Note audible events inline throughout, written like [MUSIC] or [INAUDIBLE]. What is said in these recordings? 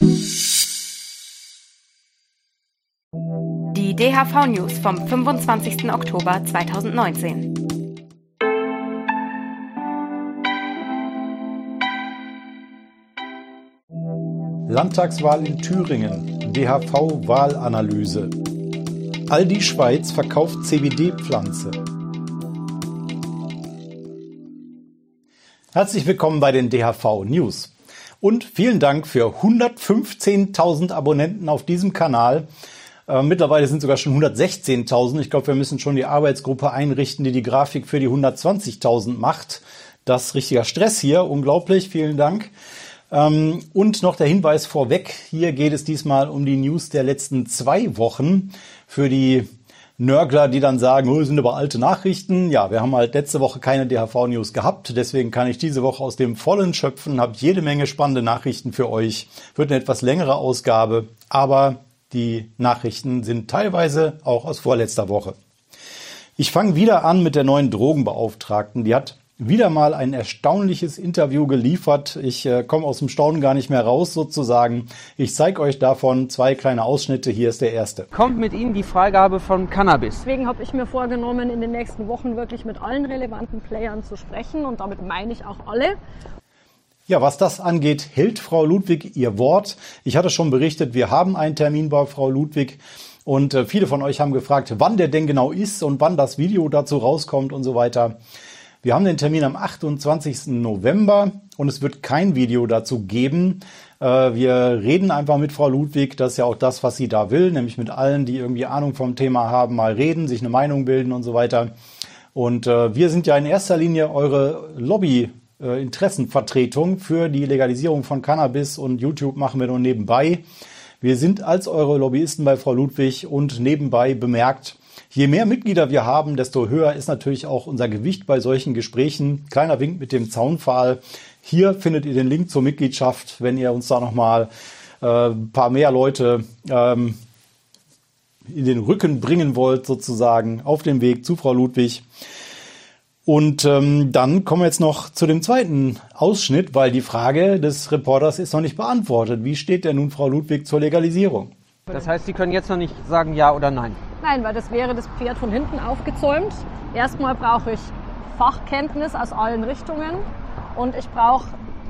Die DHV News vom 25. Oktober 2019. Landtagswahl in Thüringen. DHV-Wahlanalyse. Aldi Schweiz verkauft CBD-Pflanze. Herzlich willkommen bei den DHV News. Und vielen Dank für 115.000 Abonnenten auf diesem Kanal. Äh, mittlerweile sind sogar schon 116.000. Ich glaube, wir müssen schon die Arbeitsgruppe einrichten, die die Grafik für die 120.000 macht. Das ist richtiger Stress hier. Unglaublich. Vielen Dank. Ähm, und noch der Hinweis vorweg. Hier geht es diesmal um die News der letzten zwei Wochen. Für die Nörgler, die dann sagen, oh, sind aber alte Nachrichten. Ja, wir haben halt letzte Woche keine DHV-News gehabt. Deswegen kann ich diese Woche aus dem Vollen schöpfen, habe jede Menge spannende Nachrichten für euch. Wird eine etwas längere Ausgabe, aber die Nachrichten sind teilweise auch aus vorletzter Woche. Ich fange wieder an mit der neuen Drogenbeauftragten. Die hat wieder mal ein erstaunliches Interview geliefert. Ich äh, komme aus dem Staunen gar nicht mehr raus sozusagen. Ich zeige euch davon zwei kleine Ausschnitte. Hier ist der erste. Kommt mit Ihnen die Freigabe von Cannabis? Deswegen habe ich mir vorgenommen, in den nächsten Wochen wirklich mit allen relevanten Playern zu sprechen und damit meine ich auch alle. Ja, was das angeht, hält Frau Ludwig ihr Wort. Ich hatte schon berichtet, wir haben einen Termin bei Frau Ludwig. Und äh, viele von euch haben gefragt, wann der denn genau ist und wann das Video dazu rauskommt und so weiter. Wir haben den Termin am 28. November und es wird kein Video dazu geben. Äh, wir reden einfach mit Frau Ludwig. Das ist ja auch das, was sie da will, nämlich mit allen, die irgendwie Ahnung vom Thema haben, mal reden, sich eine Meinung bilden und so weiter. Und äh, wir sind ja in erster Linie eure Lobby äh, Interessenvertretung für die Legalisierung von Cannabis und YouTube machen wir nur nebenbei. Wir sind als eure Lobbyisten bei Frau Ludwig und nebenbei bemerkt, Je mehr Mitglieder wir haben, desto höher ist natürlich auch unser Gewicht bei solchen Gesprächen. Kleiner Wink mit dem Zaunpfahl. Hier findet ihr den Link zur Mitgliedschaft, wenn ihr uns da nochmal äh, ein paar mehr Leute ähm, in den Rücken bringen wollt, sozusagen, auf dem Weg zu Frau Ludwig. Und ähm, dann kommen wir jetzt noch zu dem zweiten Ausschnitt, weil die Frage des Reporters ist noch nicht beantwortet. Wie steht denn nun Frau Ludwig zur Legalisierung? Das heißt, Sie können jetzt noch nicht sagen ja oder nein? Nein, weil das wäre das Pferd von hinten aufgezäumt. Erstmal brauche ich Fachkenntnis aus allen Richtungen und ich brauche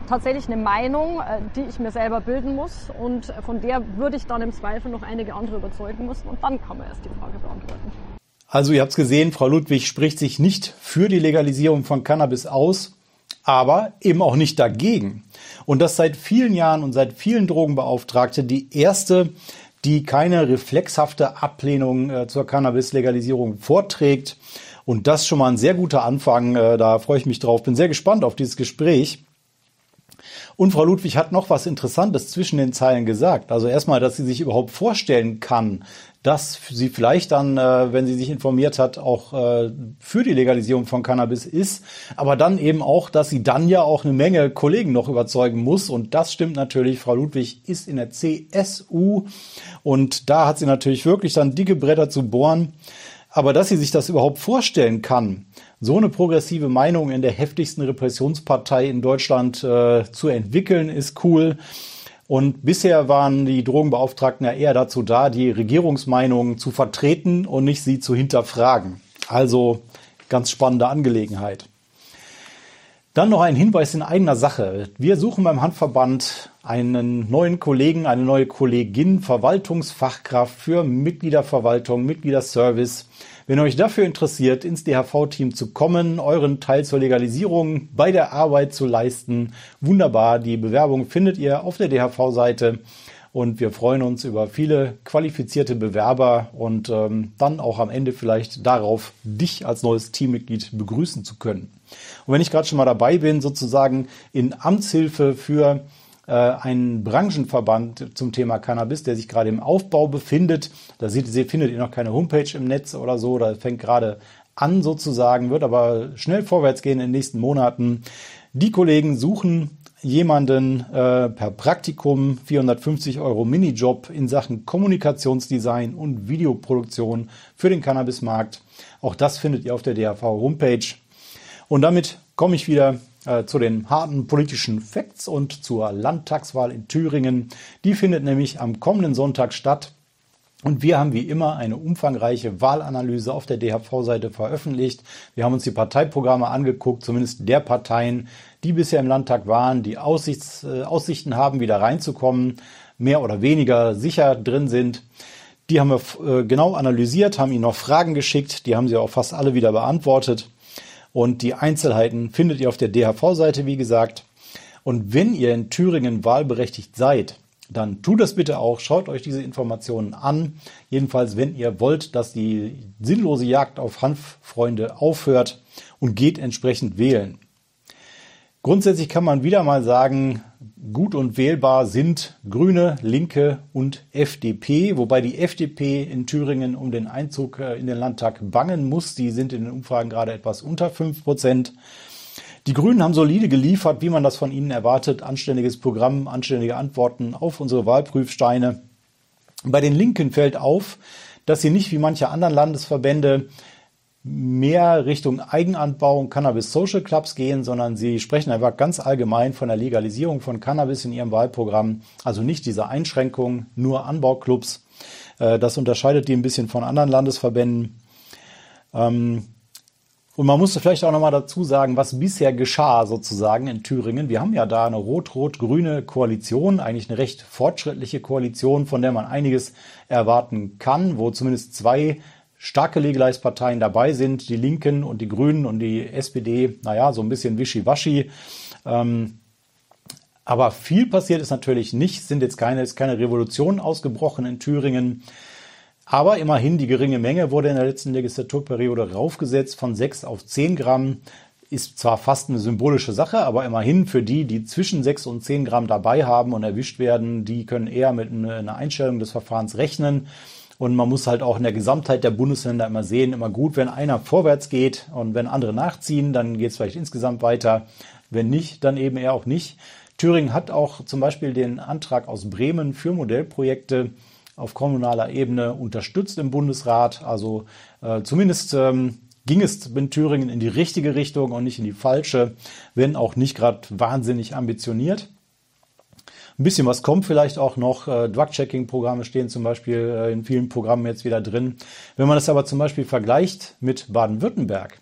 tatsächlich eine Meinung, äh, die ich mir selber bilden muss und von der würde ich dann im Zweifel noch einige andere überzeugen müssen und dann kann man erst die Frage beantworten. Also ihr habt es gesehen, Frau Ludwig spricht sich nicht für die Legalisierung von Cannabis aus, aber eben auch nicht dagegen. Und das seit vielen Jahren und seit vielen Drogenbeauftragte die erste die keine reflexhafte Ablehnung äh, zur Cannabis-Legalisierung vorträgt. Und das schon mal ein sehr guter Anfang. Äh, da freue ich mich drauf. Bin sehr gespannt auf dieses Gespräch. Und Frau Ludwig hat noch was Interessantes zwischen den Zeilen gesagt. Also erstmal, dass sie sich überhaupt vorstellen kann, dass sie vielleicht dann, äh, wenn sie sich informiert hat, auch äh, für die Legalisierung von Cannabis ist, aber dann eben auch, dass sie dann ja auch eine Menge Kollegen noch überzeugen muss. Und das stimmt natürlich. Frau Ludwig ist in der CSU und da hat sie natürlich wirklich dann dicke Bretter zu bohren. Aber dass sie sich das überhaupt vorstellen kann, so eine progressive Meinung in der heftigsten Repressionspartei in Deutschland äh, zu entwickeln, ist cool. Und bisher waren die Drogenbeauftragten ja eher dazu da, die Regierungsmeinungen zu vertreten und nicht sie zu hinterfragen. Also ganz spannende Angelegenheit. Dann noch ein Hinweis in eigener Sache. Wir suchen beim Handverband einen neuen Kollegen, eine neue Kollegin, Verwaltungsfachkraft für Mitgliederverwaltung, Mitgliederservice. Wenn euch dafür interessiert, ins DHV-Team zu kommen, euren Teil zur Legalisierung bei der Arbeit zu leisten, wunderbar. Die Bewerbung findet ihr auf der DHV-Seite. Und wir freuen uns über viele qualifizierte Bewerber und ähm, dann auch am Ende vielleicht darauf, dich als neues Teammitglied begrüßen zu können. Und wenn ich gerade schon mal dabei bin, sozusagen in Amtshilfe für äh, einen Branchenverband zum Thema Cannabis, der sich gerade im Aufbau befindet. Da seht, ihr, findet ihr noch keine Homepage im Netz oder so, da fängt gerade an sozusagen, wird aber schnell vorwärts gehen in den nächsten Monaten. Die Kollegen suchen jemanden äh, per Praktikum 450 Euro Minijob in Sachen Kommunikationsdesign und Videoproduktion für den Cannabismarkt. Auch das findet ihr auf der DAV Homepage. Und damit komme ich wieder äh, zu den harten politischen Facts und zur Landtagswahl in Thüringen. Die findet nämlich am kommenden Sonntag statt. Und wir haben wie immer eine umfangreiche Wahlanalyse auf der DHV-Seite veröffentlicht. Wir haben uns die Parteiprogramme angeguckt, zumindest der Parteien, die bisher im Landtag waren, die Aussichts, äh, Aussichten haben, wieder reinzukommen, mehr oder weniger sicher drin sind. Die haben wir äh, genau analysiert, haben ihnen noch Fragen geschickt, die haben sie auch fast alle wieder beantwortet. Und die Einzelheiten findet ihr auf der DHV-Seite, wie gesagt. Und wenn ihr in Thüringen wahlberechtigt seid, dann tut das bitte auch. Schaut euch diese Informationen an. Jedenfalls, wenn ihr wollt, dass die sinnlose Jagd auf Hanffreunde aufhört und geht entsprechend wählen. Grundsätzlich kann man wieder mal sagen, gut und wählbar sind Grüne, Linke und FDP, wobei die FDP in Thüringen um den Einzug äh, in den Landtag bangen muss. Die sind in den Umfragen gerade etwas unter fünf Prozent. Die Grünen haben solide geliefert, wie man das von ihnen erwartet. Anständiges Programm, anständige Antworten auf unsere Wahlprüfsteine. Bei den Linken fällt auf, dass sie nicht wie manche anderen Landesverbände mehr Richtung Eigenanbau und Cannabis Social Clubs gehen, sondern sie sprechen einfach ganz allgemein von der Legalisierung von Cannabis in ihrem Wahlprogramm. Also nicht diese Einschränkung, nur Anbauclubs. Äh, das unterscheidet die ein bisschen von anderen Landesverbänden. Ähm, und man musste vielleicht auch nochmal dazu sagen, was bisher geschah sozusagen in Thüringen. Wir haben ja da eine rot-rot-grüne Koalition, eigentlich eine recht fortschrittliche Koalition, von der man einiges erwarten kann, wo zumindest zwei starke Legalized-Parteien dabei sind, die Linken und die Grünen und die SPD, naja, so ein bisschen wischiwaschi. Ähm, aber viel passiert ist natürlich nicht, sind jetzt keine, ist keine Revolution ausgebrochen in Thüringen. Aber immerhin die geringe Menge wurde in der letzten Legislaturperiode raufgesetzt von 6 auf 10 Gramm. Ist zwar fast eine symbolische Sache, aber immerhin für die, die zwischen 6 und 10 Gramm dabei haben und erwischt werden, die können eher mit einer Einstellung des Verfahrens rechnen. Und man muss halt auch in der Gesamtheit der Bundesländer immer sehen, immer gut, wenn einer vorwärts geht und wenn andere nachziehen, dann geht es vielleicht insgesamt weiter. Wenn nicht, dann eben eher auch nicht. Thüringen hat auch zum Beispiel den Antrag aus Bremen für Modellprojekte auf kommunaler Ebene unterstützt im Bundesrat. Also äh, zumindest ähm, ging es in Thüringen in die richtige Richtung und nicht in die falsche, wenn auch nicht gerade wahnsinnig ambitioniert. Ein bisschen was kommt vielleicht auch noch. Äh, Drug-Checking-Programme stehen zum Beispiel äh, in vielen Programmen jetzt wieder drin. Wenn man das aber zum Beispiel vergleicht mit Baden-Württemberg,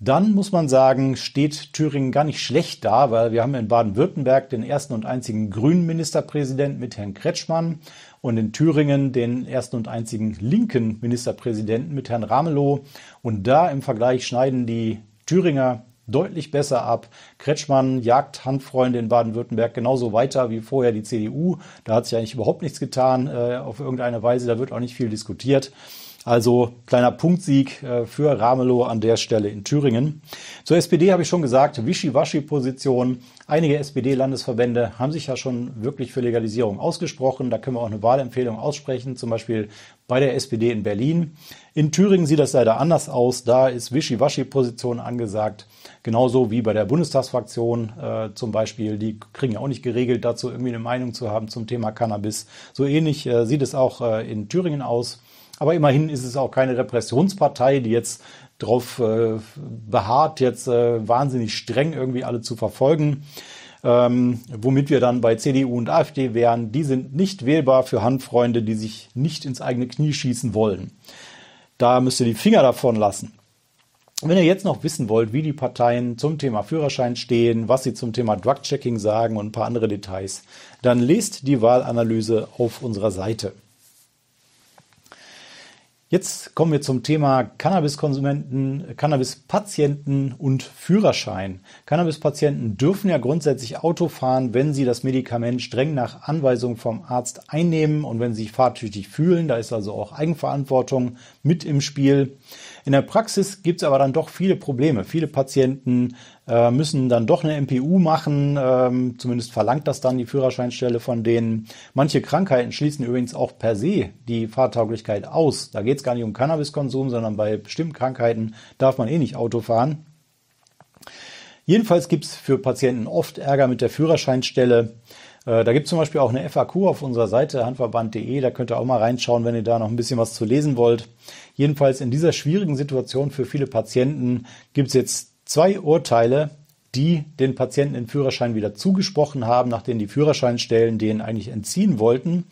dann muss man sagen, steht Thüringen gar nicht schlecht da, weil wir haben in Baden-Württemberg den ersten und einzigen grünen Ministerpräsidenten mit Herrn Kretschmann und in Thüringen den ersten und einzigen linken Ministerpräsidenten mit Herrn Ramelow. Und da im Vergleich schneiden die Thüringer deutlich besser ab. Kretschmann jagt Handfreunde in Baden-Württemberg genauso weiter wie vorher die CDU. Da hat sich eigentlich überhaupt nichts getan äh, auf irgendeine Weise. Da wird auch nicht viel diskutiert. Also kleiner Punktsieg äh, für Ramelow an der Stelle in Thüringen. Zur SPD habe ich schon gesagt, Wischiwaschi-Position. Einige SPD-Landesverbände haben sich ja schon wirklich für Legalisierung ausgesprochen. Da können wir auch eine Wahlempfehlung aussprechen, zum Beispiel bei der SPD in Berlin. In Thüringen sieht das leider anders aus. Da ist Wischiwaschi-Position angesagt. Genauso wie bei der Bundestagsfraktion äh, zum Beispiel. Die kriegen ja auch nicht geregelt, dazu irgendwie eine Meinung zu haben zum Thema Cannabis. So ähnlich äh, sieht es auch äh, in Thüringen aus. Aber immerhin ist es auch keine Repressionspartei, die jetzt darauf äh, beharrt, jetzt äh, wahnsinnig streng irgendwie alle zu verfolgen. Ähm, womit wir dann bei CDU und AfD wären, die sind nicht wählbar für Handfreunde, die sich nicht ins eigene Knie schießen wollen. Da müsst ihr die Finger davon lassen. Wenn ihr jetzt noch wissen wollt, wie die Parteien zum Thema Führerschein stehen, was sie zum Thema Drug-Checking sagen und ein paar andere Details, dann lest die Wahlanalyse auf unserer Seite. Jetzt kommen wir zum Thema Cannabiskonsumenten, Cannabispatienten und Führerschein. Cannabispatienten dürfen ja grundsätzlich Auto fahren, wenn sie das Medikament streng nach Anweisung vom Arzt einnehmen und wenn sie sich fahrtüchtig fühlen. Da ist also auch Eigenverantwortung mit im Spiel. In der Praxis gibt es aber dann doch viele Probleme. Viele Patienten äh, müssen dann doch eine MPU machen, ähm, zumindest verlangt das dann die Führerscheinstelle von denen. Manche Krankheiten schließen übrigens auch per se die Fahrtauglichkeit aus. Da geht es gar nicht um Cannabiskonsum, sondern bei bestimmten Krankheiten darf man eh nicht Auto fahren. Jedenfalls gibt es für Patienten oft Ärger mit der Führerscheinstelle. Äh, da gibt es zum Beispiel auch eine FAQ auf unserer Seite handverband.de. Da könnt ihr auch mal reinschauen, wenn ihr da noch ein bisschen was zu lesen wollt. Jedenfalls in dieser schwierigen Situation für viele Patienten gibt es jetzt zwei Urteile, die den Patienten den Führerschein wieder zugesprochen haben, nachdem die Führerscheinstellen den eigentlich entziehen wollten.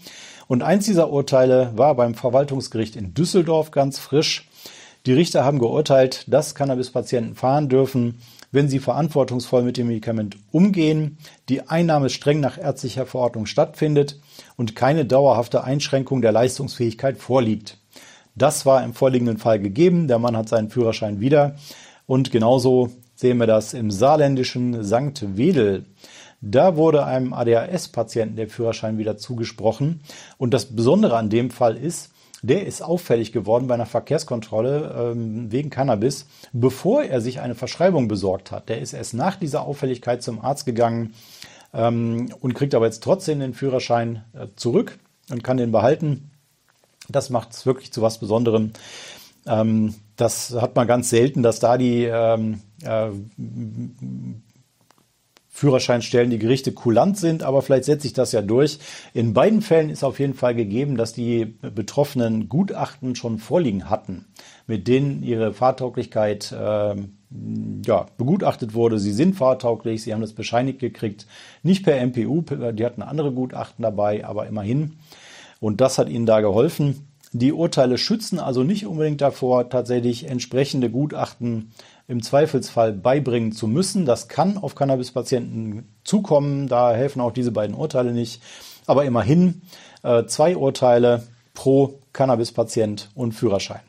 Und eins dieser Urteile war beim Verwaltungsgericht in Düsseldorf ganz frisch. Die Richter haben geurteilt, dass Cannabispatienten fahren dürfen, wenn sie verantwortungsvoll mit dem Medikament umgehen, die Einnahme streng nach ärztlicher Verordnung stattfindet und keine dauerhafte Einschränkung der Leistungsfähigkeit vorliegt. Das war im vorliegenden Fall gegeben. Der Mann hat seinen Führerschein wieder. Und genauso sehen wir das im saarländischen St. Wedel. Da wurde einem ADHS-Patienten der Führerschein wieder zugesprochen. Und das Besondere an dem Fall ist, der ist auffällig geworden bei einer Verkehrskontrolle ähm, wegen Cannabis, bevor er sich eine Verschreibung besorgt hat. Der ist erst nach dieser Auffälligkeit zum Arzt gegangen ähm, und kriegt aber jetzt trotzdem den Führerschein äh, zurück und kann den behalten. Das macht es wirklich zu was Besonderem. Ähm, das hat man ganz selten, dass da die ähm, äh, Führerscheinstellen die Gerichte kulant sind, aber vielleicht setzt sich das ja durch. In beiden Fällen ist auf jeden Fall gegeben, dass die Betroffenen Gutachten schon vorliegen hatten, mit denen ihre Fahrtauglichkeit äh, ja, begutachtet wurde. Sie sind fahrtauglich, sie haben das bescheinigt gekriegt, nicht per MPU, die hatten andere Gutachten dabei, aber immerhin. Und das hat ihnen da geholfen. Die Urteile schützen also nicht unbedingt davor, tatsächlich entsprechende Gutachten im Zweifelsfall beibringen zu müssen. Das kann auf Cannabispatienten zukommen. Da helfen auch diese beiden Urteile nicht. Aber immerhin äh, zwei Urteile pro Cannabispatient und Führerschein.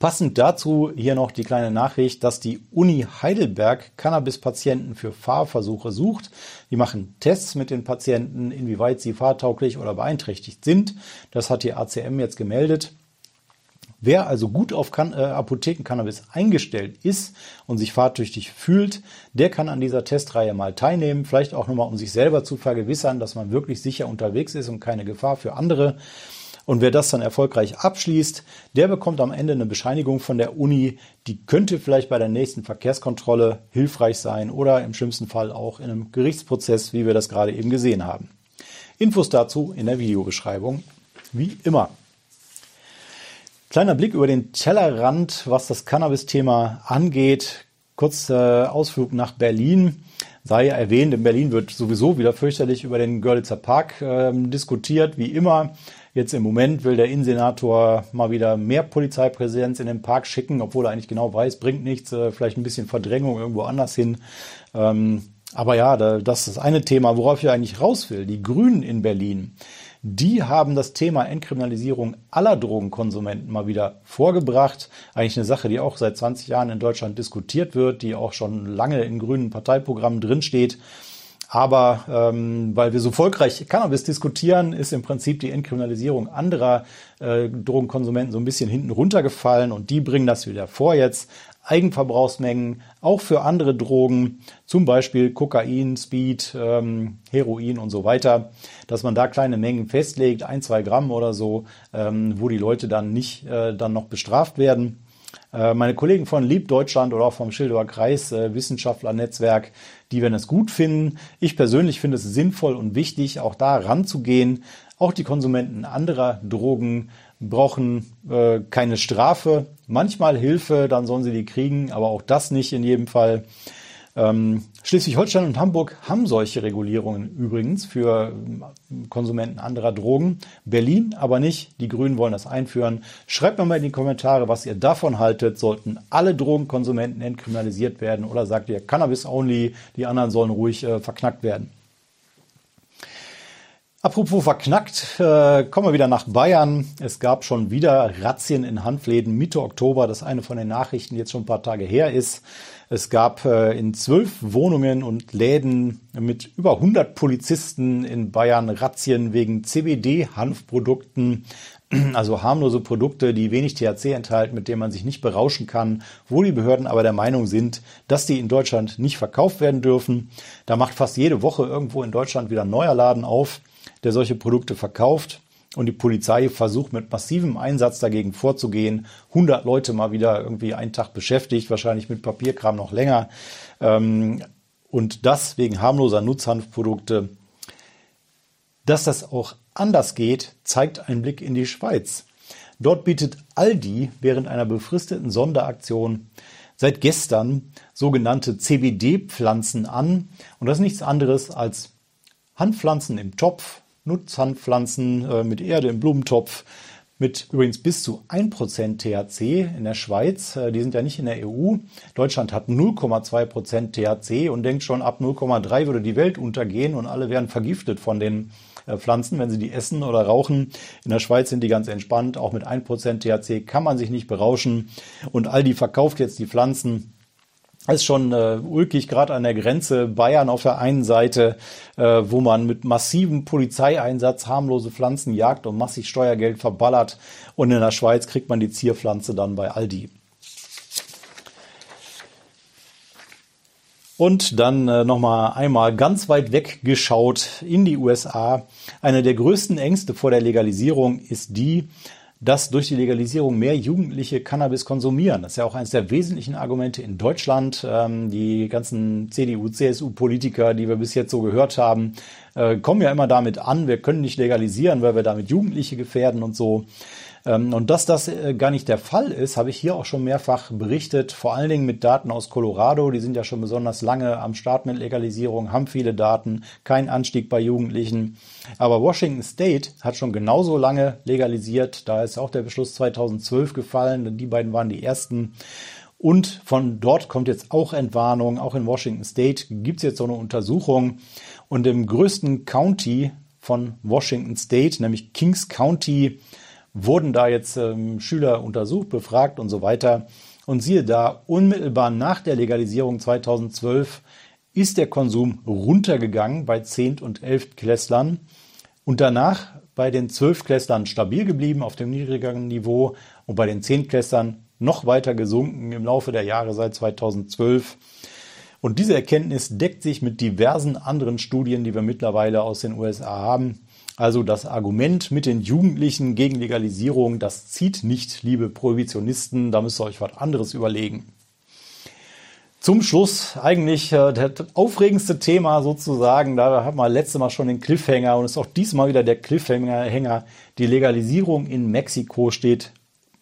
Passend dazu hier noch die kleine Nachricht, dass die Uni Heidelberg Cannabispatienten für Fahrversuche sucht. Die machen Tests mit den Patienten, inwieweit sie fahrtauglich oder beeinträchtigt sind. Das hat die ACM jetzt gemeldet. Wer also gut auf kan äh, Apothekencannabis eingestellt ist und sich fahrtüchtig fühlt, der kann an dieser Testreihe mal teilnehmen. Vielleicht auch nochmal, um sich selber zu vergewissern, dass man wirklich sicher unterwegs ist und keine Gefahr für andere. Und wer das dann erfolgreich abschließt, der bekommt am Ende eine Bescheinigung von der Uni, die könnte vielleicht bei der nächsten Verkehrskontrolle hilfreich sein oder im schlimmsten Fall auch in einem Gerichtsprozess, wie wir das gerade eben gesehen haben. Infos dazu in der Videobeschreibung, wie immer. Kleiner Blick über den Tellerrand, was das Cannabis-Thema angeht. Kurz äh, Ausflug nach Berlin. Sei erwähnt, in Berlin wird sowieso wieder fürchterlich über den Görlitzer Park äh, diskutiert, wie immer. Jetzt im Moment will der Innensenator mal wieder mehr Polizeipräsenz in den Park schicken, obwohl er eigentlich genau weiß, bringt nichts, äh, vielleicht ein bisschen Verdrängung irgendwo anders hin. Ähm, aber ja, das ist das eine Thema, worauf ich eigentlich raus will. Die Grünen in Berlin die haben das Thema Entkriminalisierung aller Drogenkonsumenten mal wieder vorgebracht. Eigentlich eine Sache, die auch seit 20 Jahren in Deutschland diskutiert wird, die auch schon lange in grünen Parteiprogrammen drinsteht. Aber ähm, weil wir so erfolgreich Cannabis diskutieren, ist im Prinzip die Entkriminalisierung anderer äh, Drogenkonsumenten so ein bisschen hinten runtergefallen und die bringen das wieder vor jetzt. Eigenverbrauchsmengen, auch für andere Drogen, zum Beispiel Kokain, Speed, ähm, Heroin und so weiter, dass man da kleine Mengen festlegt, ein, zwei Gramm oder so, ähm, wo die Leute dann nicht äh, dann noch bestraft werden. Äh, meine Kollegen von Lieb Deutschland oder auch vom Schildower Kreis äh, Wissenschaftlernetzwerk, die werden es gut finden. Ich persönlich finde es sinnvoll und wichtig, auch da ranzugehen. Auch die Konsumenten anderer Drogen brauchen äh, keine Strafe, manchmal Hilfe, dann sollen sie die kriegen, aber auch das nicht in jedem Fall. Ähm, Schleswig-Holstein und Hamburg haben solche Regulierungen übrigens für ähm, Konsumenten anderer Drogen. Berlin aber nicht. Die Grünen wollen das einführen. Schreibt mir mal in die Kommentare, was ihr davon haltet. Sollten alle Drogenkonsumenten entkriminalisiert werden oder sagt ihr Cannabis only, die anderen sollen ruhig äh, verknackt werden? Apropos verknackt, äh, kommen wir wieder nach Bayern. Es gab schon wieder Razzien in Handläden Mitte Oktober, das eine von den Nachrichten jetzt schon ein paar Tage her ist. Es gab äh, in zwölf Wohnungen und Läden mit über 100 Polizisten in Bayern Razzien wegen CBD-Hanfprodukten, [CLEARS THROAT] also harmlose Produkte, die wenig THC enthalten, mit denen man sich nicht berauschen kann, wo die Behörden aber der Meinung sind, dass die in Deutschland nicht verkauft werden dürfen. Da macht fast jede Woche irgendwo in Deutschland wieder ein neuer Laden auf der solche Produkte verkauft. Und die Polizei versucht mit massivem Einsatz dagegen vorzugehen. 100 Leute mal wieder irgendwie einen Tag beschäftigt, wahrscheinlich mit Papierkram noch länger. Ähm, und das wegen harmloser Nutzhanfprodukte. Dass das auch anders geht, zeigt ein Blick in die Schweiz. Dort bietet Aldi während einer befristeten Sonderaktion seit gestern sogenannte CBD-Pflanzen an. Und das ist nichts anderes als Handpflanzen im Topf, Nutzhandpflanzen äh, mit Erde im Blumentopf, mit übrigens bis zu 1% THC in der Schweiz. Äh, die sind ja nicht in der EU. Deutschland hat 0,2% THC und denkt schon, ab 0,3 würde die Welt untergehen und alle wären vergiftet von den äh, Pflanzen, wenn sie die essen oder rauchen. In der Schweiz sind die ganz entspannt. Auch mit 1% THC kann man sich nicht berauschen. Und Aldi verkauft jetzt die Pflanzen ist schon äh, ulkig, gerade an der Grenze Bayern auf der einen Seite, äh, wo man mit massivem Polizeieinsatz harmlose Pflanzen jagt und massig Steuergeld verballert. Und in der Schweiz kriegt man die Zierpflanze dann bei Aldi. Und dann äh, nochmal einmal ganz weit weggeschaut in die USA. Eine der größten Ängste vor der Legalisierung ist die, dass durch die Legalisierung mehr Jugendliche Cannabis konsumieren. Das ist ja auch eines der wesentlichen Argumente in Deutschland. Ähm, die ganzen CDU, CSU-Politiker, die wir bis jetzt so gehört haben, äh, kommen ja immer damit an, wir können nicht legalisieren, weil wir damit Jugendliche gefährden und so. Ähm, und dass das äh, gar nicht der Fall ist, habe ich hier auch schon mehrfach berichtet, vor allen Dingen mit Daten aus Colorado. Die sind ja schon besonders lange am Start mit Legalisierung, haben viele Daten, kein Anstieg bei Jugendlichen. Aber Washington State hat schon genauso lange legalisiert. Da ist auch der Beschluss 2012 gefallen, die beiden waren die ersten. Und von dort kommt jetzt auch Entwarnung. Auch in Washington State gibt es jetzt so eine Untersuchung. Und im größten County von Washington State, nämlich Kings County, wurden da jetzt ähm, Schüler untersucht, befragt und so weiter. Und siehe da, unmittelbar nach der Legalisierung 2012 ist der Konsum runtergegangen bei 10. und 11. Klässlern und danach bei den 12 Klässlern stabil geblieben auf dem niedrigeren Niveau und bei den 10 Klässlern noch weiter gesunken im Laufe der Jahre seit 2012. Und diese Erkenntnis deckt sich mit diversen anderen Studien, die wir mittlerweile aus den USA haben. Also das Argument mit den Jugendlichen gegen Legalisierung, das zieht nicht, liebe Prohibitionisten, da müsst ihr euch was anderes überlegen. Zum Schluss eigentlich äh, das aufregendste Thema sozusagen, da hat man letztes Mal schon den Cliffhanger und ist auch diesmal wieder der Cliffhanger. Die Legalisierung in Mexiko steht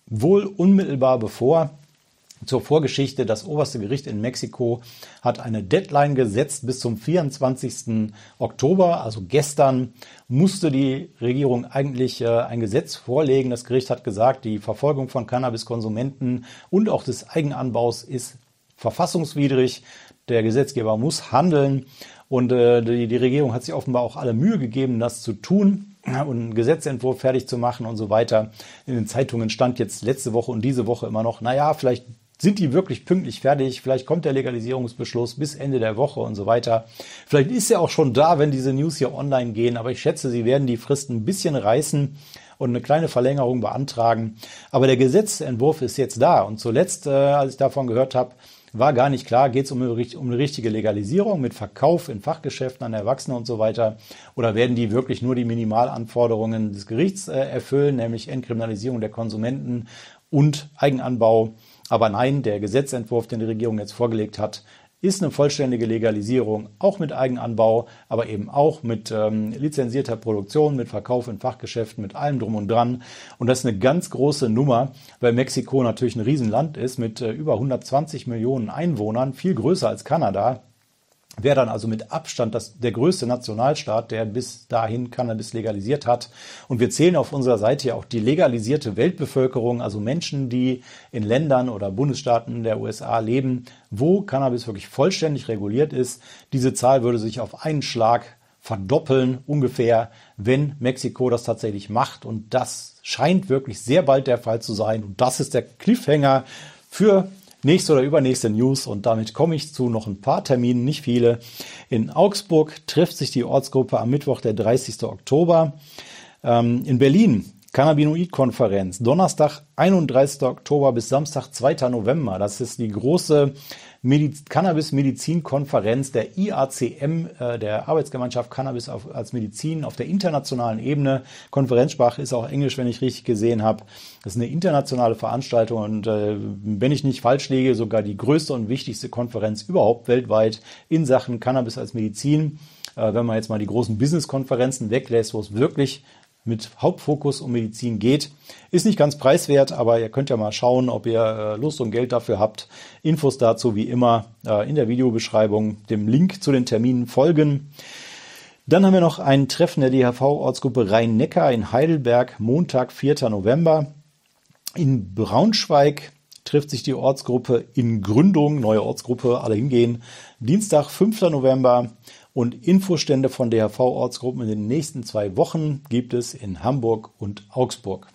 wohl unmittelbar bevor. Zur Vorgeschichte, das oberste Gericht in Mexiko hat eine Deadline gesetzt bis zum 24. Oktober, also gestern, musste die Regierung eigentlich äh, ein Gesetz vorlegen. Das Gericht hat gesagt, die Verfolgung von Cannabiskonsumenten und auch des Eigenanbaus ist verfassungswidrig. Der Gesetzgeber muss handeln und äh, die, die Regierung hat sich offenbar auch alle Mühe gegeben, das zu tun und einen Gesetzentwurf fertig zu machen und so weiter. In den Zeitungen stand jetzt letzte Woche und diese Woche immer noch, naja, vielleicht sind die wirklich pünktlich fertig? Vielleicht kommt der Legalisierungsbeschluss bis Ende der Woche und so weiter. Vielleicht ist er auch schon da, wenn diese News hier online gehen, aber ich schätze, sie werden die Fristen ein bisschen reißen und eine kleine Verlängerung beantragen. Aber der Gesetzentwurf ist jetzt da. Und zuletzt, äh, als ich davon gehört habe, war gar nicht klar, geht es um, um eine richtige Legalisierung mit Verkauf in Fachgeschäften an Erwachsene und so weiter? Oder werden die wirklich nur die Minimalanforderungen des Gerichts äh, erfüllen, nämlich Entkriminalisierung der Konsumenten und Eigenanbau? Aber nein, der Gesetzentwurf, den die Regierung jetzt vorgelegt hat, ist eine vollständige Legalisierung, auch mit Eigenanbau, aber eben auch mit ähm, lizenzierter Produktion, mit Verkauf in Fachgeschäften, mit allem drum und dran. Und das ist eine ganz große Nummer, weil Mexiko natürlich ein Riesenland ist mit äh, über 120 Millionen Einwohnern, viel größer als Kanada wäre dann also mit Abstand das, der größte Nationalstaat, der bis dahin Cannabis legalisiert hat. Und wir zählen auf unserer Seite ja auch die legalisierte Weltbevölkerung, also Menschen, die in Ländern oder Bundesstaaten der USA leben, wo Cannabis wirklich vollständig reguliert ist. Diese Zahl würde sich auf einen Schlag verdoppeln ungefähr, wenn Mexiko das tatsächlich macht. Und das scheint wirklich sehr bald der Fall zu sein. Und das ist der Cliffhanger für nächste oder übernächste News und damit komme ich zu noch ein paar Terminen, nicht viele. In Augsburg trifft sich die Ortsgruppe am Mittwoch, der 30. Oktober. Ähm, in Berlin Cannabinoid-Konferenz, Donnerstag, 31. Oktober bis Samstag, 2. November. Das ist die große Mediz Cannabis-Medizin-Konferenz der IACM, äh, der Arbeitsgemeinschaft Cannabis auf, als Medizin auf der internationalen Ebene. Konferenzsprache ist auch Englisch, wenn ich richtig gesehen habe. Das ist eine internationale Veranstaltung und äh, wenn ich nicht falsch liege, sogar die größte und wichtigste Konferenz überhaupt weltweit in Sachen Cannabis als Medizin. Äh, wenn man jetzt mal die großen Business-Konferenzen weglässt, wo es wirklich mit Hauptfokus um Medizin geht. Ist nicht ganz preiswert, aber ihr könnt ja mal schauen, ob ihr äh, Lust und Geld dafür habt. Infos dazu wie immer äh, in der Videobeschreibung, dem Link zu den Terminen folgen. Dann haben wir noch ein Treffen der DHV-Ortsgruppe Rhein-Neckar in Heidelberg, Montag, 4. November. In Braunschweig trifft sich die Ortsgruppe in Gründung, neue Ortsgruppe, alle hingehen. Dienstag, 5. November. Und Infostände von DHV-Ortsgruppen in den nächsten zwei Wochen gibt es in Hamburg und Augsburg.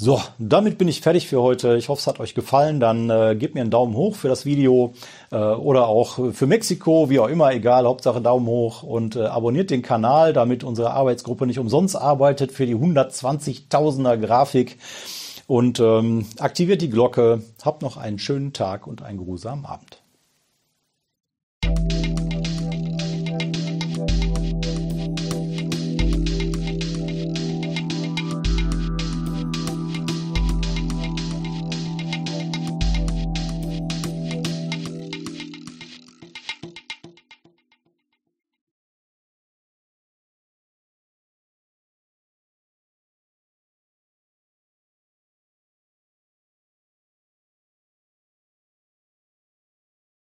So, damit bin ich fertig für heute. Ich hoffe, es hat euch gefallen. Dann äh, gebt mir einen Daumen hoch für das Video äh, oder auch für Mexiko, wie auch immer, egal, Hauptsache Daumen hoch und äh, abonniert den Kanal, damit unsere Arbeitsgruppe nicht umsonst arbeitet für die 120.000er Grafik und ähm, aktiviert die Glocke. Habt noch einen schönen Tag und einen geruhsamen Abend.